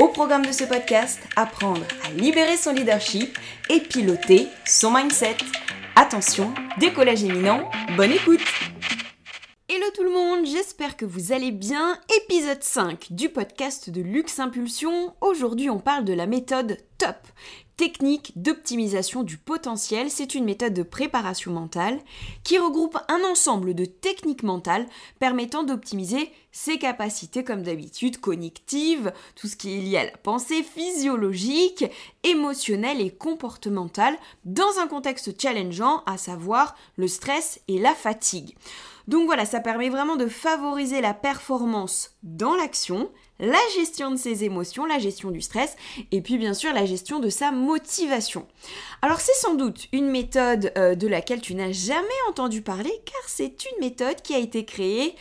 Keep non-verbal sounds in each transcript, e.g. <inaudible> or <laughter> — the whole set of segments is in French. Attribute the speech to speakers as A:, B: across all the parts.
A: Au programme de ce podcast, apprendre à libérer son leadership et piloter son mindset. Attention, décollage éminent, bonne écoute Hello tout le monde, j'espère que vous allez bien. Épisode 5 du podcast de Luxe Impulsion. Aujourd'hui on parle de la méthode TOP, technique d'optimisation du potentiel. C'est une méthode de préparation mentale qui regroupe un ensemble de techniques mentales permettant d'optimiser ses capacités comme d'habitude cognitives, tout ce qui est lié à la pensée physiologique, émotionnelle et comportementale dans un contexte challengeant, à savoir le stress et la fatigue. Donc voilà, ça permet vraiment de favoriser la performance dans l'action, la gestion de ses émotions, la gestion du stress et puis bien sûr la gestion de sa motivation. Alors c'est sans doute une méthode euh, de laquelle tu n'as jamais entendu parler car c'est une méthode qui a été créée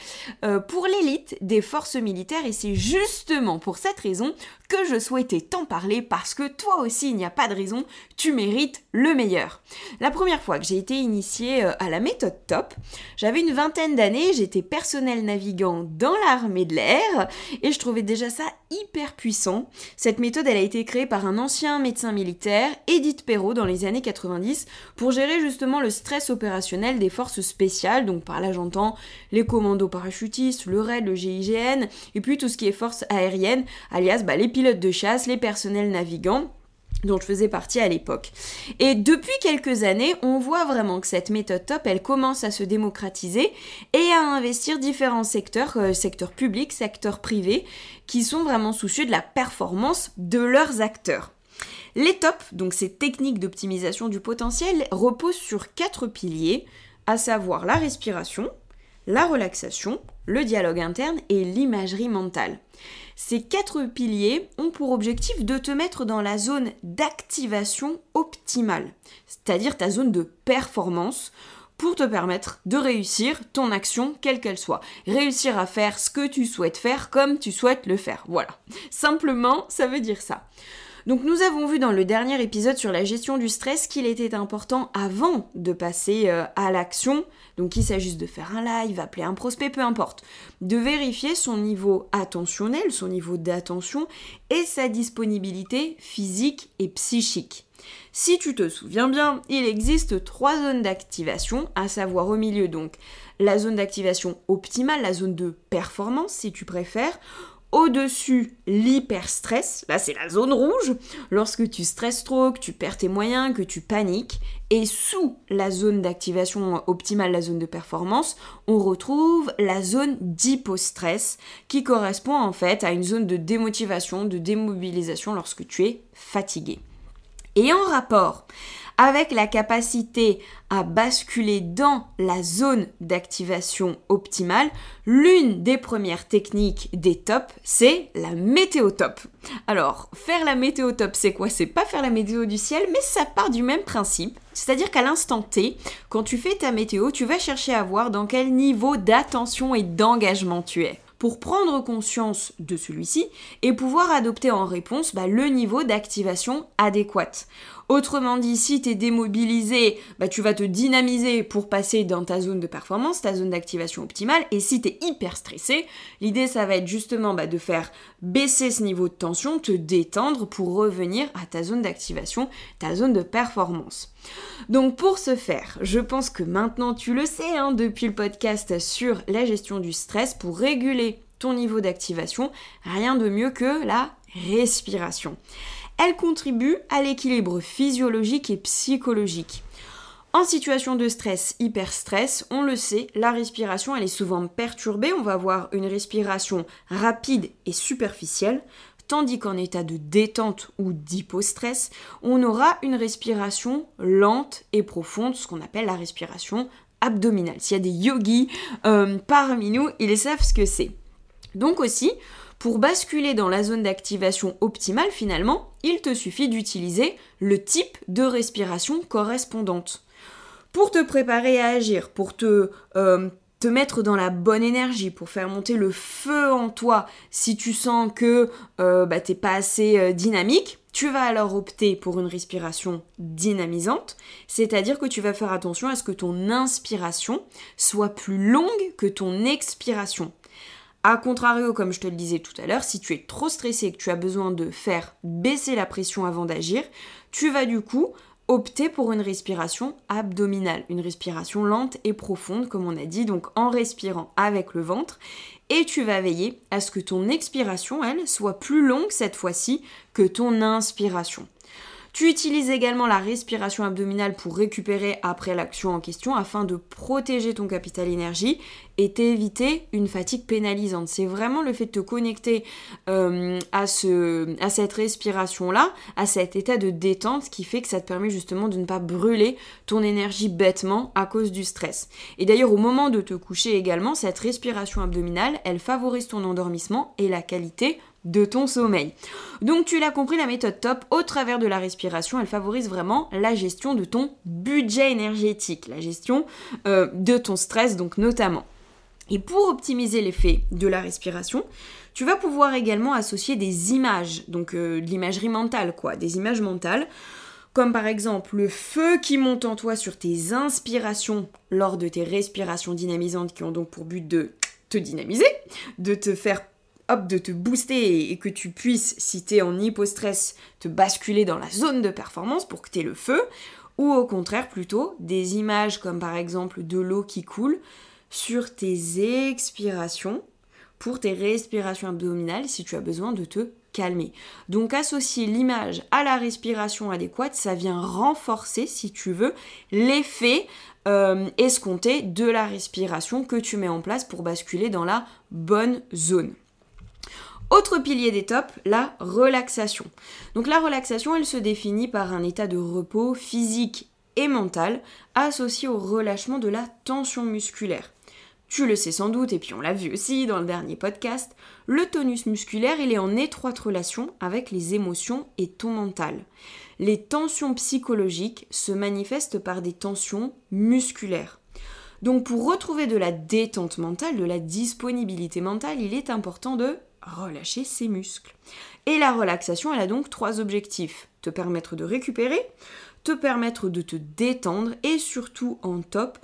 A: euh, pour l'élite des forces militaires et c'est justement pour cette raison que je souhaitais t'en parler parce que toi aussi il n'y a pas de raison, tu mérites le meilleur. La première fois que j'ai été initiée euh, à la méthode top, j'avais une vingtaine d'années, j'étais personnel navigant dans l'armée de l'air et je trouvais déjà ça hyper puissant. Cette méthode, elle a été créée par un ancien médecin militaire, Edith Perrault, dans les années 90, pour gérer justement le stress opérationnel des forces spéciales. Donc par là, j'entends les commandos parachutistes, le RAID, le GIGN, et puis tout ce qui est force aérienne, alias bah, les pilotes de chasse, les personnels navigants dont je faisais partie à l'époque. Et depuis quelques années, on voit vraiment que cette méthode top, elle commence à se démocratiser et à investir différents secteurs, secteurs publics, secteurs privés, qui sont vraiment soucieux de la performance de leurs acteurs. Les tops, donc ces techniques d'optimisation du potentiel, reposent sur quatre piliers, à savoir la respiration, la relaxation, le dialogue interne et l'imagerie mentale. Ces quatre piliers ont pour objectif de te mettre dans la zone d'activation optimale, c'est-à-dire ta zone de performance pour te permettre de réussir ton action quelle qu'elle soit. Réussir à faire ce que tu souhaites faire comme tu souhaites le faire. Voilà. Simplement, ça veut dire ça. Donc nous avons vu dans le dernier épisode sur la gestion du stress qu'il était important avant de passer euh, à l'action, donc qu'il s'agisse de faire un live, appeler un prospect, peu importe, de vérifier son niveau attentionnel, son niveau d'attention et sa disponibilité physique et psychique. Si tu te souviens bien, il existe trois zones d'activation, à savoir au milieu donc la zone d'activation optimale, la zone de performance si tu préfères, au-dessus, l'hyperstress, là c'est la zone rouge, lorsque tu stresses trop, que tu perds tes moyens, que tu paniques. Et sous la zone d'activation optimale, la zone de performance, on retrouve la zone d'hypostress, qui correspond en fait à une zone de démotivation, de démobilisation lorsque tu es fatigué. Et en rapport avec la capacité à basculer dans la zone d'activation optimale, l'une des premières techniques des tops, c'est la météo top. Alors, faire la météo top, c'est quoi? C'est pas faire la météo du ciel, mais ça part du même principe. C'est-à-dire qu'à l'instant T, quand tu fais ta météo, tu vas chercher à voir dans quel niveau d'attention et d'engagement tu es pour prendre conscience de celui-ci et pouvoir adopter en réponse bah, le niveau d'activation adéquate. Autrement dit, si tu es démobilisé, bah, tu vas te dynamiser pour passer dans ta zone de performance, ta zone d'activation optimale. Et si tu es hyper stressé, l'idée, ça va être justement bah, de faire baisser ce niveau de tension, te détendre pour revenir à ta zone d'activation, ta zone de performance. Donc pour ce faire, je pense que maintenant tu le sais hein, depuis le podcast sur la gestion du stress, pour réguler ton niveau d'activation, rien de mieux que la respiration elle contribue à l'équilibre physiologique et psychologique. En situation de stress, hyper-stress, on le sait, la respiration elle est souvent perturbée, on va avoir une respiration rapide et superficielle, tandis qu'en état de détente ou d'hypostress, on aura une respiration lente et profonde, ce qu'on appelle la respiration abdominale. S'il y a des yogis euh, parmi nous, ils savent ce que c'est. Donc aussi, pour basculer dans la zone d'activation optimale finalement, il te suffit d'utiliser le type de respiration correspondante. Pour te préparer à agir, pour te, euh, te mettre dans la bonne énergie, pour faire monter le feu en toi si tu sens que euh, bah, t'es pas assez euh, dynamique, tu vas alors opter pour une respiration dynamisante, c'est-à-dire que tu vas faire attention à ce que ton inspiration soit plus longue que ton expiration. A contrario, comme je te le disais tout à l'heure, si tu es trop stressé et que tu as besoin de faire baisser la pression avant d'agir, tu vas du coup opter pour une respiration abdominale, une respiration lente et profonde, comme on a dit, donc en respirant avec le ventre. Et tu vas veiller à ce que ton expiration, elle, soit plus longue cette fois-ci que ton inspiration. Tu utilises également la respiration abdominale pour récupérer après l'action en question afin de protéger ton capital énergie et t'éviter une fatigue pénalisante. C'est vraiment le fait de te connecter euh, à, à cette respiration-là, à cet état de détente qui fait que ça te permet justement de ne pas brûler ton énergie bêtement à cause du stress. Et d'ailleurs au moment de te coucher également, cette respiration abdominale, elle favorise ton endormissement et la qualité de ton sommeil. Donc tu l'as compris, la méthode top, au travers de la respiration, elle favorise vraiment la gestion de ton budget énergétique, la gestion euh, de ton stress donc notamment. Et pour optimiser l'effet de la respiration, tu vas pouvoir également associer des images, donc euh, de l'imagerie mentale quoi, des images mentales comme par exemple le feu qui monte en toi sur tes inspirations lors de tes respirations dynamisantes qui ont donc pour but de te dynamiser, de te faire hop, de te booster et, que tu puisses, si tu es en hypostress, te basculer dans la zone de performance pour que tu aies le feu, ou au contraire plutôt des images comme par exemple de l'eau qui coule sur tes expirations pour tes respirations abdominales si tu as besoin de te calmer. Donc associer l'image à la respiration adéquate, ça vient renforcer, si tu veux, l'effet euh, escompté de la respiration que tu mets en place pour basculer dans la bonne zone. Autre pilier des tops, la relaxation. Donc la relaxation, elle se définit par un état de repos physique et mental associé au relâchement de la tension musculaire. Tu le sais sans doute, et puis on l'a vu aussi dans le dernier podcast, le tonus musculaire, il est en étroite relation avec les émotions et ton mental. Les tensions psychologiques se manifestent par des tensions musculaires. Donc pour retrouver de la détente mentale, de la disponibilité mentale, il est important de relâcher ses muscles. Et la relaxation, elle a donc trois objectifs. Te permettre de récupérer, te permettre de te détendre et surtout en top,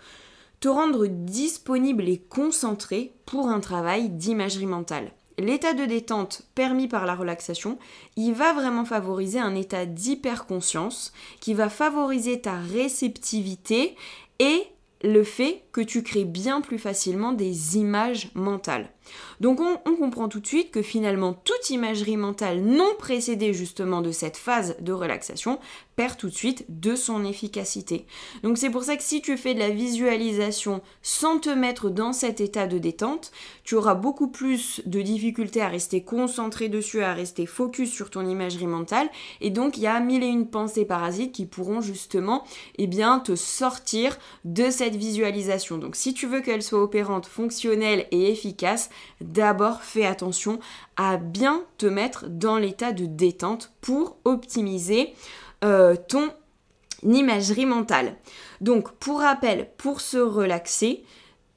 A: te rendre disponible et concentré pour un travail d'imagerie mentale. L'état de détente permis par la relaxation, il va vraiment favoriser un état d'hyperconscience qui va favoriser ta réceptivité et le fait que tu crées bien plus facilement des images mentales. Donc on, comprend tout de suite que finalement toute imagerie mentale non précédée justement de cette phase de relaxation perd tout de suite de son efficacité. Donc c'est pour ça que si tu fais de la visualisation sans te mettre dans cet état de détente, tu auras beaucoup plus de difficultés à rester concentré dessus, à rester focus sur ton imagerie mentale et donc il y a mille et une pensées parasites qui pourront justement eh bien, te sortir de cette visualisation. Donc si tu veux qu'elle soit opérante, fonctionnelle et efficace, d'abord fais attention à bien te mettre dans l'état de détente pour optimiser euh, ton imagerie mentale. Donc pour rappel, pour se relaxer,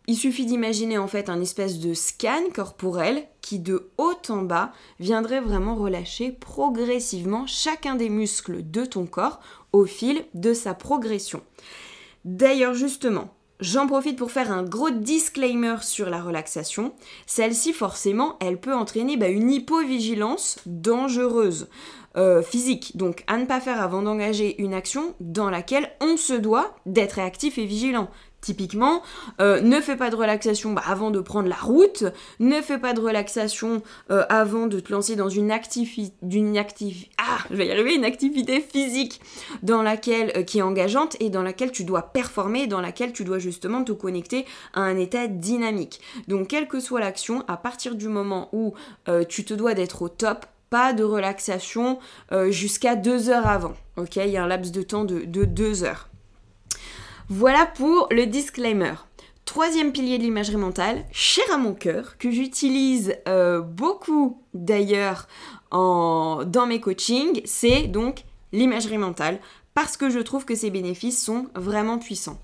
A: il suffit d'imaginer en fait un espèce de scan corporel qui de haut en bas viendrait vraiment relâcher progressivement chacun des muscles de ton corps au fil de sa progression. D'ailleurs justement, J'en profite pour faire un gros disclaimer sur la relaxation. Celle-ci, forcément, elle peut entraîner bah, une hypovigilance dangereuse euh, physique. Donc, à ne pas faire avant d'engager une action dans laquelle on se doit d'être réactif et vigilant. Typiquement, euh, ne fais pas de relaxation bah, avant de prendre la route, ne fais pas de relaxation euh, avant de te lancer dans une ah, activité physique dans laquelle euh, qui est engageante et dans laquelle tu dois performer, dans laquelle tu dois justement te connecter à un état dynamique. Donc, quelle que soit l'action, à partir du moment où tu te dois d'être au top, pas de relaxation jusqu'à deux heures avant. Ok, il y a un laps de temps de deux heures. Voilà pour le disclaimer. Troisième pilier de l'imagerie mentale, cher à mon cœur, que j'utilise euh, beaucoup d'ailleurs dans mes coachings, c'est donc l'imagerie mentale, parce que je trouve que ses bénéfices sont vraiment puissants.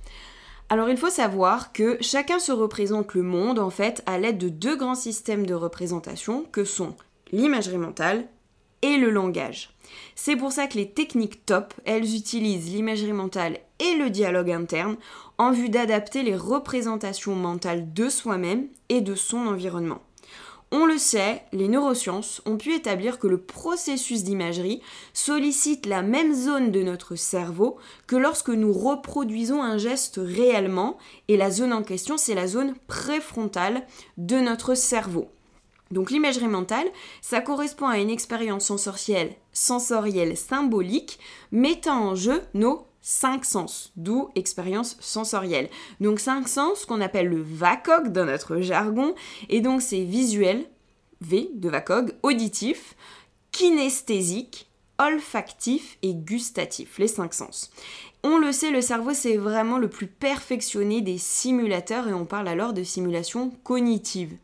A: Alors il faut savoir que chacun se représente le monde en fait à l'aide de deux grands systèmes de représentation que sont l'imagerie mentale et le langage. C'est pour ça que les techniques top, elles utilisent l'imagerie mentale et le dialogue interne en vue d'adapter les représentations mentales de soi-même et de son environnement. On le sait, les neurosciences ont pu établir que le processus d'imagerie sollicite la même zone de notre cerveau que lorsque nous reproduisons un geste réellement, et la zone en question, c'est la zone préfrontale de notre cerveau. Donc l'imagerie mentale, ça correspond à une expérience sensorielle, sensorielle symbolique mettant en jeu nos cinq sens, d'où expérience sensorielle. Donc cinq sens qu'on appelle le VACOG dans notre jargon, et donc c'est visuel, V de VACOG, auditif, kinesthésique, olfactif et gustatif, les cinq sens. On le sait, le cerveau c'est vraiment le plus perfectionné des simulateurs et on parle alors de simulation cognitive.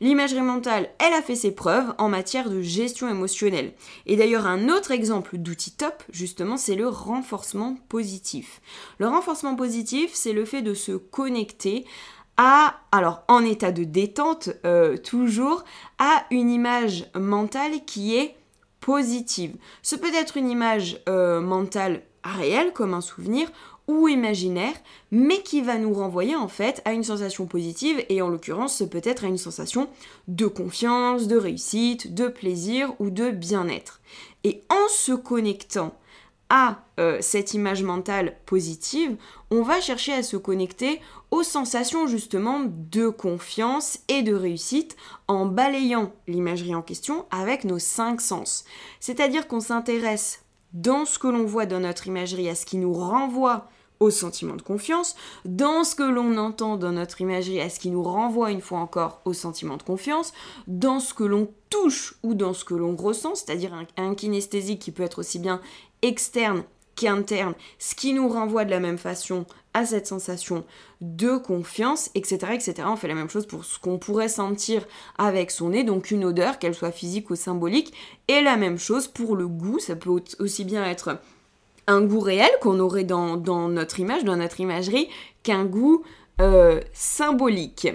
A: L'imagerie mentale, elle a fait ses preuves en matière de gestion émotionnelle. Et d'ailleurs un autre exemple d'outil top, justement, c'est le renforcement positif. Le renforcement positif, c'est le fait de se connecter à, alors en état de détente euh, toujours, à une image mentale qui est positive. Ce peut être une image euh, mentale réel comme un souvenir ou imaginaire, mais qui va nous renvoyer en fait à une sensation positive et en l'occurrence peut-être à une sensation de confiance, de réussite, de plaisir ou de bien-être. Et en se connectant à euh, cette image mentale positive, on va chercher à se connecter aux sensations justement de confiance et de réussite en balayant l'imagerie en question avec nos cinq sens. C'est-à-dire qu'on s'intéresse dans ce que l'on voit dans notre imagerie, à ce qui nous renvoie au sentiment de confiance, dans ce que l'on entend dans notre imagerie, à ce qui nous renvoie une fois encore au sentiment de confiance, dans ce que l'on ou dans ce que l'on ressent, c'est-à-dire un, un kinesthésique qui peut être aussi bien externe qu'interne, ce qui nous renvoie de la même façon à cette sensation de confiance, etc., etc. On fait la même chose pour ce qu'on pourrait sentir avec son nez, donc une odeur, qu'elle soit physique ou symbolique, et la même chose pour le goût, ça peut aussi bien être un goût réel qu'on aurait dans, notre image, dans notre imagerie, qu'un goût euh, symbolique.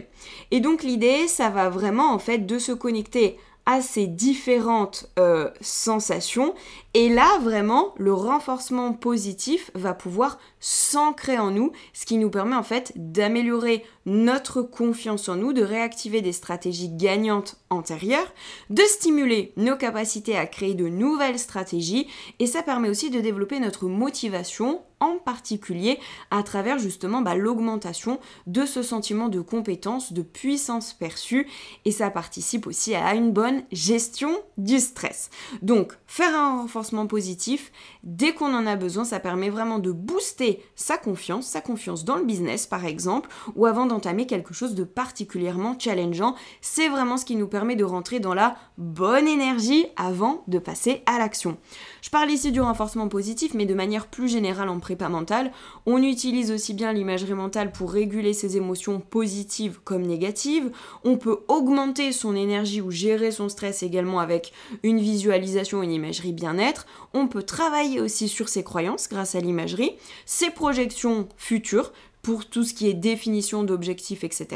A: Et donc l'idée, ça va vraiment en fait de se connecter à ces différentes euh, sensations. Et là, vraiment, le renforcement positif va pouvoir s'ancrer en nous, ce qui nous permet en fait d'améliorer notre confiance en nous, de réactiver des stratégies gagnantes antérieures, de stimuler nos capacités à créer de nouvelles stratégies, et ça permet aussi de développer notre motivation en particulier à travers justement bah, l'augmentation de ce sentiment de compétence, de puissance perçue, et ça participe aussi à une bonne gestion du stress. Donc, faire un renforcement positif, dès qu'on en a besoin, ça permet vraiment de booster sa confiance, sa confiance dans le business par exemple, ou avant d'entamer quelque chose de particulièrement challengeant. C'est vraiment ce qui nous permet de rentrer dans la bonne énergie avant de passer à l'action. Je parle ici du renforcement positif, mais de manière plus générale en prépa mentale. On utilise aussi bien l'imagerie mentale pour réguler ses émotions positives comme négatives. On peut augmenter son énergie ou gérer son stress également avec une visualisation, une imagerie bien-être. On peut travailler aussi sur ses croyances grâce à l'imagerie, ses projections futures pour tout ce qui est définition d'objectifs, etc.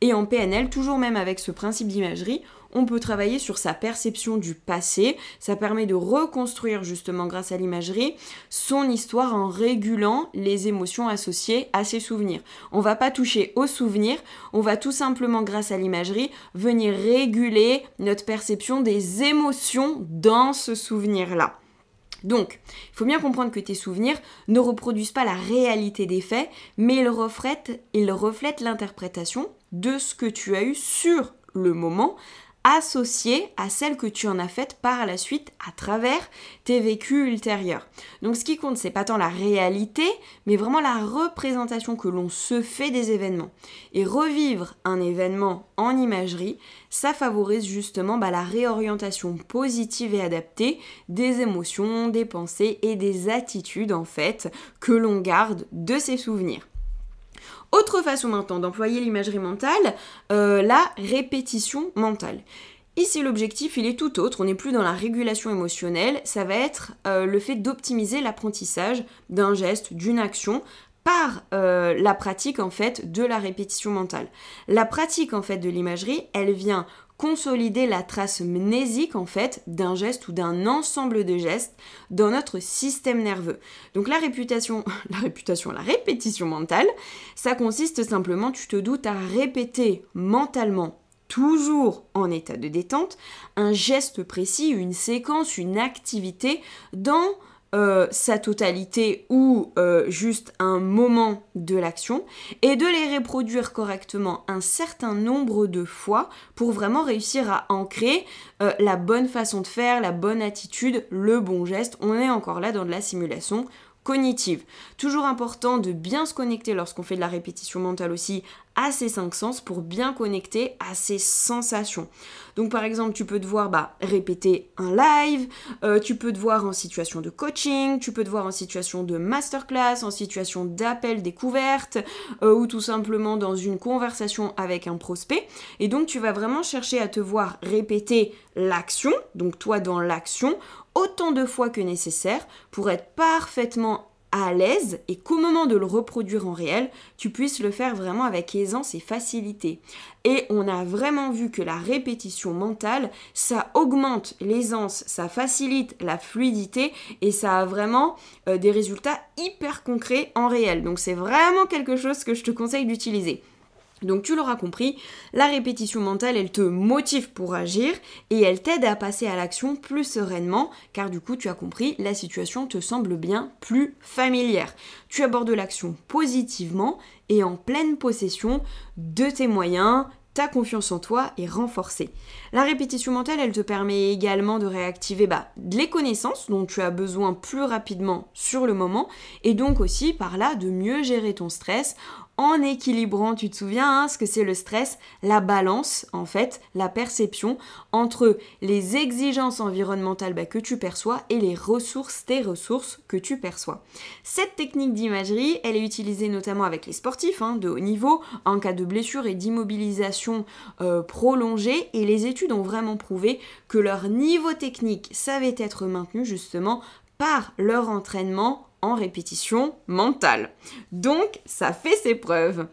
A: Et en PNL, toujours même avec ce principe d'imagerie, on peut travailler sur sa perception du passé. Ça permet de reconstruire justement grâce à l'imagerie son histoire en régulant les émotions associées à ses souvenirs. On va pas toucher aux souvenirs, on va tout simplement grâce à l'imagerie venir réguler notre perception des émotions dans ce souvenir-là. Donc, il faut bien comprendre que tes souvenirs ne reproduisent pas la réalité des faits, mais ils reflètent, l'interprétation de ce que tu as eu sur le moment associée à celle que tu en as faite par la suite à travers tes vécus ultérieurs. Donc ce qui compte, c'est pas tant la réalité, mais vraiment la représentation que l'on se fait des événements. Et revivre un événement en imagerie, ça favorise justement bah, la réorientation positive et adaptée des émotions, des pensées et des attitudes en fait que l'on garde de ces souvenirs. Autre façon maintenant d'employer l'imagerie mentale, euh, la répétition mentale. Ici, l'objectif, il est tout autre. On n'est plus dans la régulation émotionnelle. Ça va être euh, le fait d'optimiser l'apprentissage d'un geste, d'une action par euh, la pratique en fait de la répétition mentale. La pratique en fait de l'imagerie, elle vient consolider la trace mnésique en fait d'un geste ou d'un ensemble de gestes dans notre système nerveux. Donc la réputation, <laughs> la réputation, la répétition mentale, ça consiste simplement, tu te doutes, à répéter mentalement toujours en état de détente, un geste précis, une séquence, une activité dans euh, sa totalité ou euh, juste un moment de l'action et de les reproduire correctement un certain nombre de fois pour vraiment réussir à ancrer euh, la bonne façon de faire, la bonne attitude, le bon geste. On est encore là dans de la simulation cognitive. Toujours important de bien se connecter lorsqu'on fait de la répétition mentale aussi à ces cinq sens pour bien connecter à ces sensations. Donc par exemple, tu peux devoir bah, répéter un live, euh, tu peux te voir en situation de coaching, tu peux te voir en situation de masterclass, en situation d'appel découverte euh, ou tout simplement dans une conversation avec un prospect. Et donc tu vas vraiment chercher à te voir répéter l'action, donc toi dans l'action, autant de fois que nécessaire pour être parfaitement à l'aise et qu'au moment de le reproduire en réel, tu puisses le faire vraiment avec aisance et facilité. Et on a vraiment vu que la répétition mentale, ça augmente l'aisance, ça facilite la fluidité et ça a vraiment euh, des résultats hyper concrets en réel. Donc c'est vraiment quelque chose que je te conseille d'utiliser. Donc tu l'auras compris, la répétition mentale, elle te motive pour agir et elle t'aide à passer à l'action plus sereinement car du coup tu as compris, la situation te semble bien plus familière. Tu abordes l'action positivement et en pleine possession de tes moyens, ta confiance en toi est renforcée. La répétition mentale, elle te permet également de réactiver bah, les connaissances dont tu as besoin plus rapidement sur le moment et donc aussi par là de mieux gérer ton stress en équilibrant, tu te souviens, hein, ce que c'est le stress, la balance, en fait, la perception entre les exigences environnementales bah, que tu perçois et les ressources, tes ressources que tu perçois. Cette technique d'imagerie, elle est utilisée notamment avec les sportifs hein, de haut niveau, en cas de blessure et d'immobilisation euh, prolongée, et les études ont vraiment prouvé que leur niveau technique savait être maintenu justement par leur entraînement répétition mentale. Donc, ça fait ses preuves.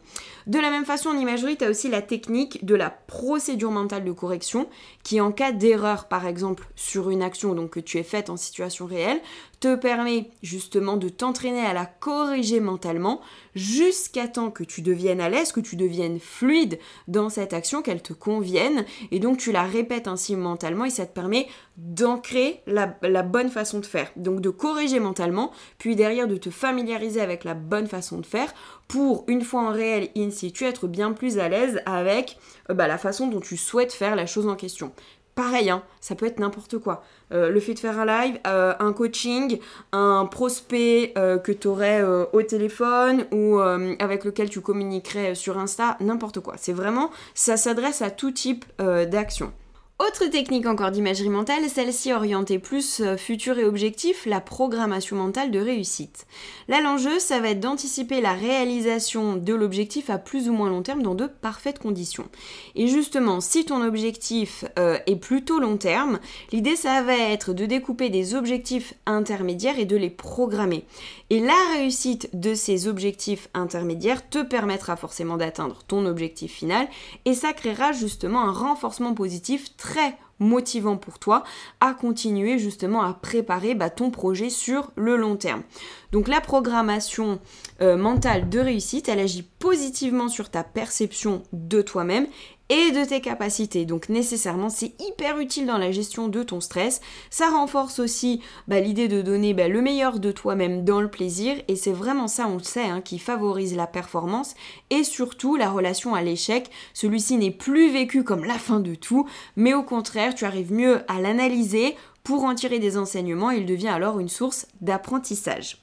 A: De la même façon, en imagerie, tu as aussi la technique de la procédure mentale de correction, qui en cas d'erreur, par exemple, sur une action donc, que tu es faite en situation réelle, te permet justement de t'entraîner à la corriger mentalement jusqu'à temps que tu deviennes à l'aise, que tu deviennes fluide dans cette action, qu'elle te convienne, et donc tu la répètes ainsi mentalement et ça te permet d'ancrer la, bonne façon de faire. Donc de corriger mentalement, puis derrière de te familiariser avec la bonne façon de faire pour, une fois en réel in situ, être bien plus à l'aise avec euh, bah, la façon dont tu souhaites faire la chose en question. Pareil, hein, ça peut être n'importe quoi. Euh, le fait de faire un live, euh, un coaching, un prospect que tu aurais au téléphone ou avec lequel tu communiquerais sur Insta, n'importe quoi. C'est vraiment, ça s'adresse à tout type d'action. Autre technique encore d'imagerie mentale, celle-ci orientée plus euh, futur et objectif, la programmation mentale de réussite. Là, l'enjeu, ça va être d'anticiper la réalisation de l'objectif à plus ou moins long terme dans de parfaites conditions. Et justement, si ton objectif euh, est plutôt long terme, l'idée, ça va être de découper des objectifs intermédiaires et de les programmer. Et la réussite de ces objectifs intermédiaires te permettra forcément d'atteindre ton objectif final et ça créera justement un renforcement positif très motivant pour toi à continuer justement à préparer bah, ton projet sur le long terme. Donc la programmation euh, mentale de réussite, elle agit positivement sur ta perception de toi-même et de tes capacités. Donc nécessairement, c'est hyper utile dans la gestion de ton stress. Ça renforce aussi bah, l'idée de donner bah, le meilleur de toi-même dans le plaisir. Et c'est vraiment ça, on le sait, hein, qui favorise la performance et surtout la relation à l'échec. Celui-ci n'est plus vécu comme la fin de tout, mais au contraire, tu arrives mieux à l'analyser pour en tirer des enseignements. Il devient alors une source d'apprentissage.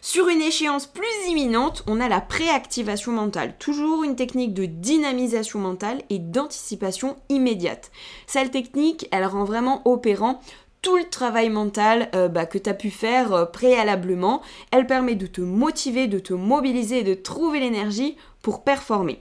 A: Sur une échéance plus imminente, on a la préactivation mentale, toujours une technique de dynamisation mentale et d'anticipation immédiate. Cette technique, elle rend vraiment opérant tout le travail mental euh, bah, que tu as pu faire euh, préalablement. Elle permet de te motiver, de te mobiliser et de trouver l'énergie pour performer.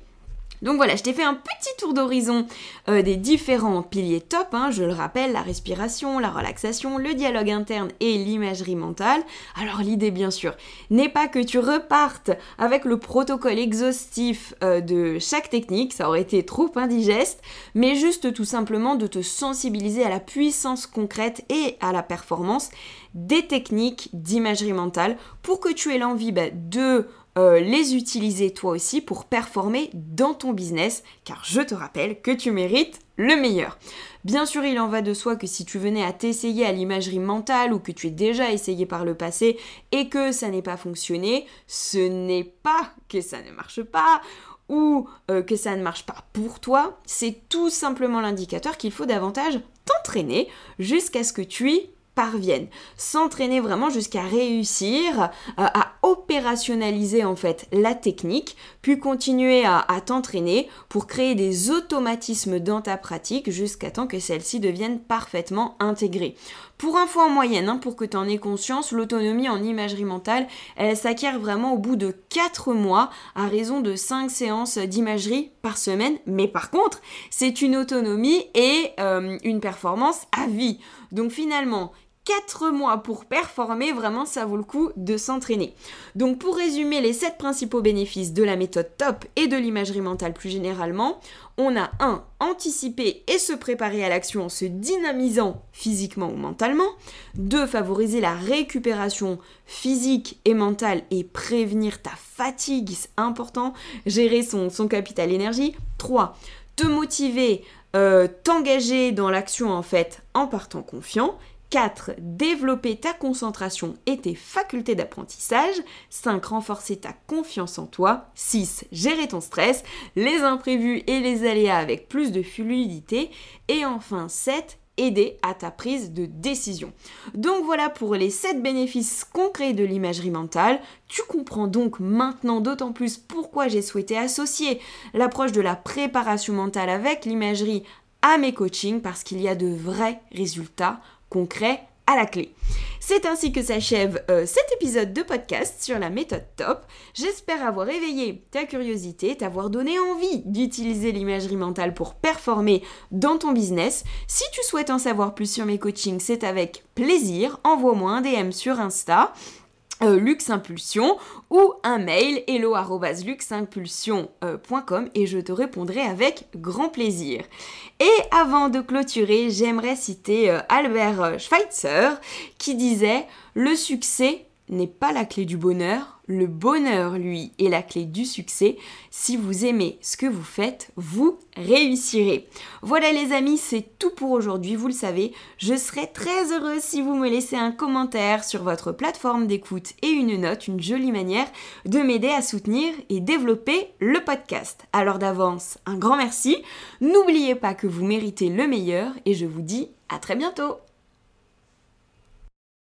A: Donc voilà, je t'ai fait un petit tour d'horizon euh, des différents piliers top, hein, je le rappelle, la respiration, la relaxation, le dialogue interne et l'imagerie mentale. Alors l'idée bien sûr n'est pas que tu repartes avec le protocole exhaustif euh, de chaque technique, ça aurait été trop indigeste, mais juste tout simplement de te sensibiliser à la puissance concrète et à la performance des techniques d'imagerie mentale pour que tu aies l'envie bah, de euh, les utiliser toi aussi pour performer dans ton business, car je te rappelle que tu mérites le meilleur. Bien sûr, il en va de soi que si tu venais à t'essayer à l'imagerie mentale ou que tu es déjà essayé par le passé et que ça n'ait pas fonctionné, ce n'est pas que ça ne marche pas ou euh, que ça ne marche pas pour toi, c'est tout simplement l'indicateur qu'il faut davantage t'entraîner jusqu'à ce que tu parviennent. S'entraîner vraiment jusqu'à réussir euh, à opérationnaliser en fait la technique, puis continuer à, t'entraîner pour créer des automatismes dans ta pratique jusqu'à temps que celle-ci devienne parfaitement intégrée. Pour info en moyenne, hein, pour que tu en aies conscience, l'autonomie en imagerie mentale, elle s'acquiert vraiment au bout de 4 mois à raison de 5 séances d'imagerie par semaine. Mais par contre, c'est une autonomie et euh, une performance à vie. Donc finalement, 4 mois pour performer, vraiment ça vaut le coup de s'entraîner. Donc pour résumer les 7 principaux bénéfices de la méthode TOP et de l'imagerie mentale plus généralement, on a 1. Anticiper et se préparer à l'action en se dynamisant physiquement ou mentalement. 2. Favoriser la récupération physique et mentale et prévenir ta fatigue, c'est important. Gérer son, capital énergie. 3. Te motiver, euh, t'engager dans l'action en fait en partant confiant. 4. Développer ta concentration et tes facultés d'apprentissage. 5. Renforcer ta confiance en toi. 6. Gérer ton stress, les imprévus et les aléas avec plus de fluidité. Et enfin 7 aider à ta prise de décision. Donc voilà pour les 7 bénéfices concrets de l'imagerie mentale. Tu comprends donc maintenant d'autant plus pourquoi j'ai souhaité associer l'approche de la préparation mentale avec l'imagerie à mes coachings parce qu'il y a de vrais résultats concret à la clé. C'est ainsi que s'achève euh, cet épisode de podcast sur la méthode top. J'espère avoir éveillé ta curiosité, t'avoir donné envie d'utiliser l'imagerie mentale pour performer dans ton business. Si tu souhaites en savoir plus sur mes coachings, c'est avec plaisir. Envoie-moi un DM sur Insta euh, Lux Impulsion ou un mail hello@luximpulsion.com et je te répondrai avec grand plaisir. Et avant de clôturer, j'aimerais citer euh, Albert Schweitzer qui disait le succès n'est pas la clé du bonheur, le bonheur, lui, est la clé du succès. Si vous aimez ce que vous faites, vous réussirez. Voilà les amis, c'est tout pour aujourd'hui, vous le savez. Je serai très heureuse si vous me laissez un commentaire sur votre plateforme d'écoute et une note, une jolie manière de m'aider à soutenir et développer le podcast. Alors d'avance, un grand merci. N'oubliez pas que vous méritez le meilleur et je vous dis à très bientôt